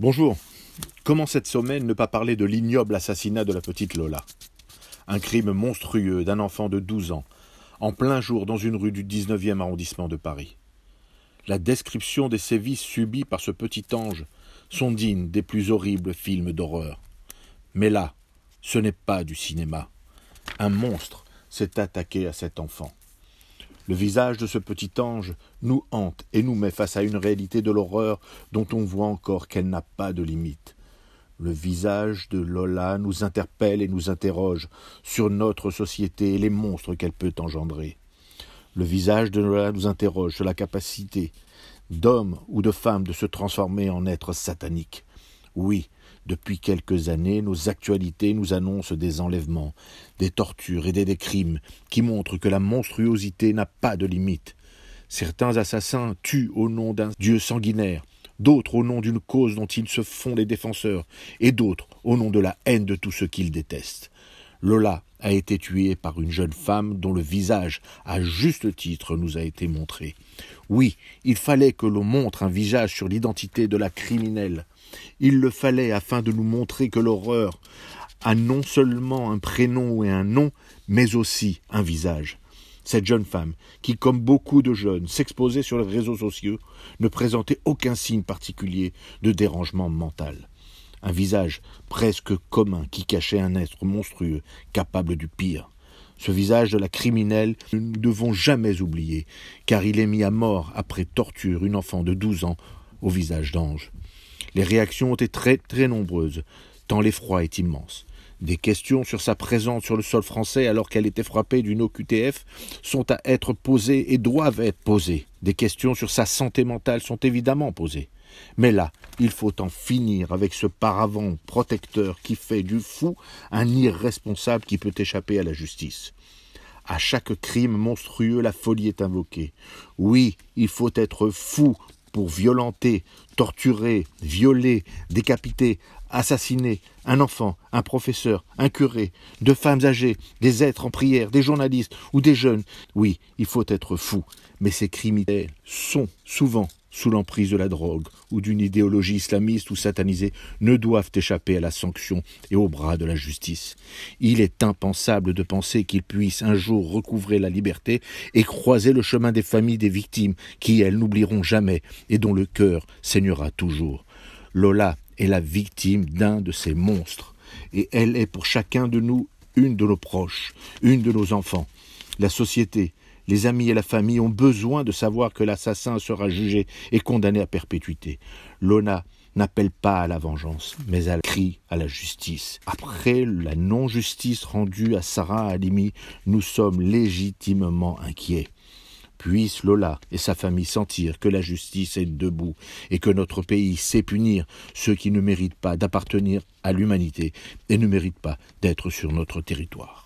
Bonjour. Comment cette semaine ne pas parler de l'ignoble assassinat de la petite Lola? Un crime monstrueux d'un enfant de 12 ans, en plein jour dans une rue du 19e arrondissement de Paris. La description des sévices subis par ce petit ange sont dignes des plus horribles films d'horreur. Mais là, ce n'est pas du cinéma. Un monstre s'est attaqué à cet enfant. Le visage de ce petit ange nous hante et nous met face à une réalité de l'horreur dont on voit encore qu'elle n'a pas de limite. Le visage de Lola nous interpelle et nous interroge sur notre société et les monstres qu'elle peut engendrer. Le visage de Lola nous interroge sur la capacité d'homme ou de femme de se transformer en être satanique. Oui, depuis quelques années, nos actualités nous annoncent des enlèvements, des tortures et des, crimes qui montrent que la monstruosité n'a pas de limite. Certains assassins tuent au nom d'un dieu sanguinaire, d'autres au nom d'une cause dont ils se font les défenseurs, et d'autres au nom de la haine de tous ceux qu'ils détestent. Lola a été tuée par une jeune femme dont le visage, à juste titre, nous a été montré. Oui, il fallait que l'on montre un visage sur l'identité de la criminelle. Il le fallait afin de nous montrer que l'horreur a non seulement un prénom et un nom, mais aussi un visage. Cette jeune femme, qui, comme beaucoup de jeunes, s'exposait sur les réseaux sociaux, ne présentait aucun signe particulier de dérangement mental. Un visage presque commun qui cachait un être monstrueux, capable du pire. Ce visage de la criminelle, nous ne devons jamais oublier, car il est mis à mort après torture une enfant de douze ans au visage d'ange. Les réactions ont été très très nombreuses, tant l'effroi est immense. Des questions sur sa présence sur le sol français alors qu'elle était frappée d'une OQTF sont à être posées et doivent être posées. Des questions sur sa santé mentale sont évidemment posées. Mais là, il faut en finir avec ce paravent protecteur qui fait du fou un irresponsable qui peut échapper à la justice. À chaque crime monstrueux, la folie est invoquée. Oui, il faut être fou pour violenter, torturer, violer, décapiter, assassiner un enfant, un professeur, un curé, deux femmes âgées, des êtres en prière, des journalistes ou des jeunes. Oui, il faut être fou, mais ces criminels sont souvent sous l'emprise de la drogue ou d'une idéologie islamiste ou satanisée, ne doivent échapper à la sanction et au bras de la justice. Il est impensable de penser qu'ils puissent un jour recouvrer la liberté et croiser le chemin des familles des victimes qui, elles, n'oublieront jamais et dont le cœur saignera toujours. Lola est la victime d'un de ces monstres, et elle est pour chacun de nous une de nos proches, une de nos enfants. La société, les amis et la famille ont besoin de savoir que l'assassin sera jugé et condamné à perpétuité. Lona n'appelle pas à la vengeance, mais elle crie à la justice. Après la non-justice rendue à Sarah Halimi, nous sommes légitimement inquiets. Puisse Lola et sa famille sentir que la justice est debout et que notre pays sait punir ceux qui ne méritent pas d'appartenir à l'humanité et ne méritent pas d'être sur notre territoire.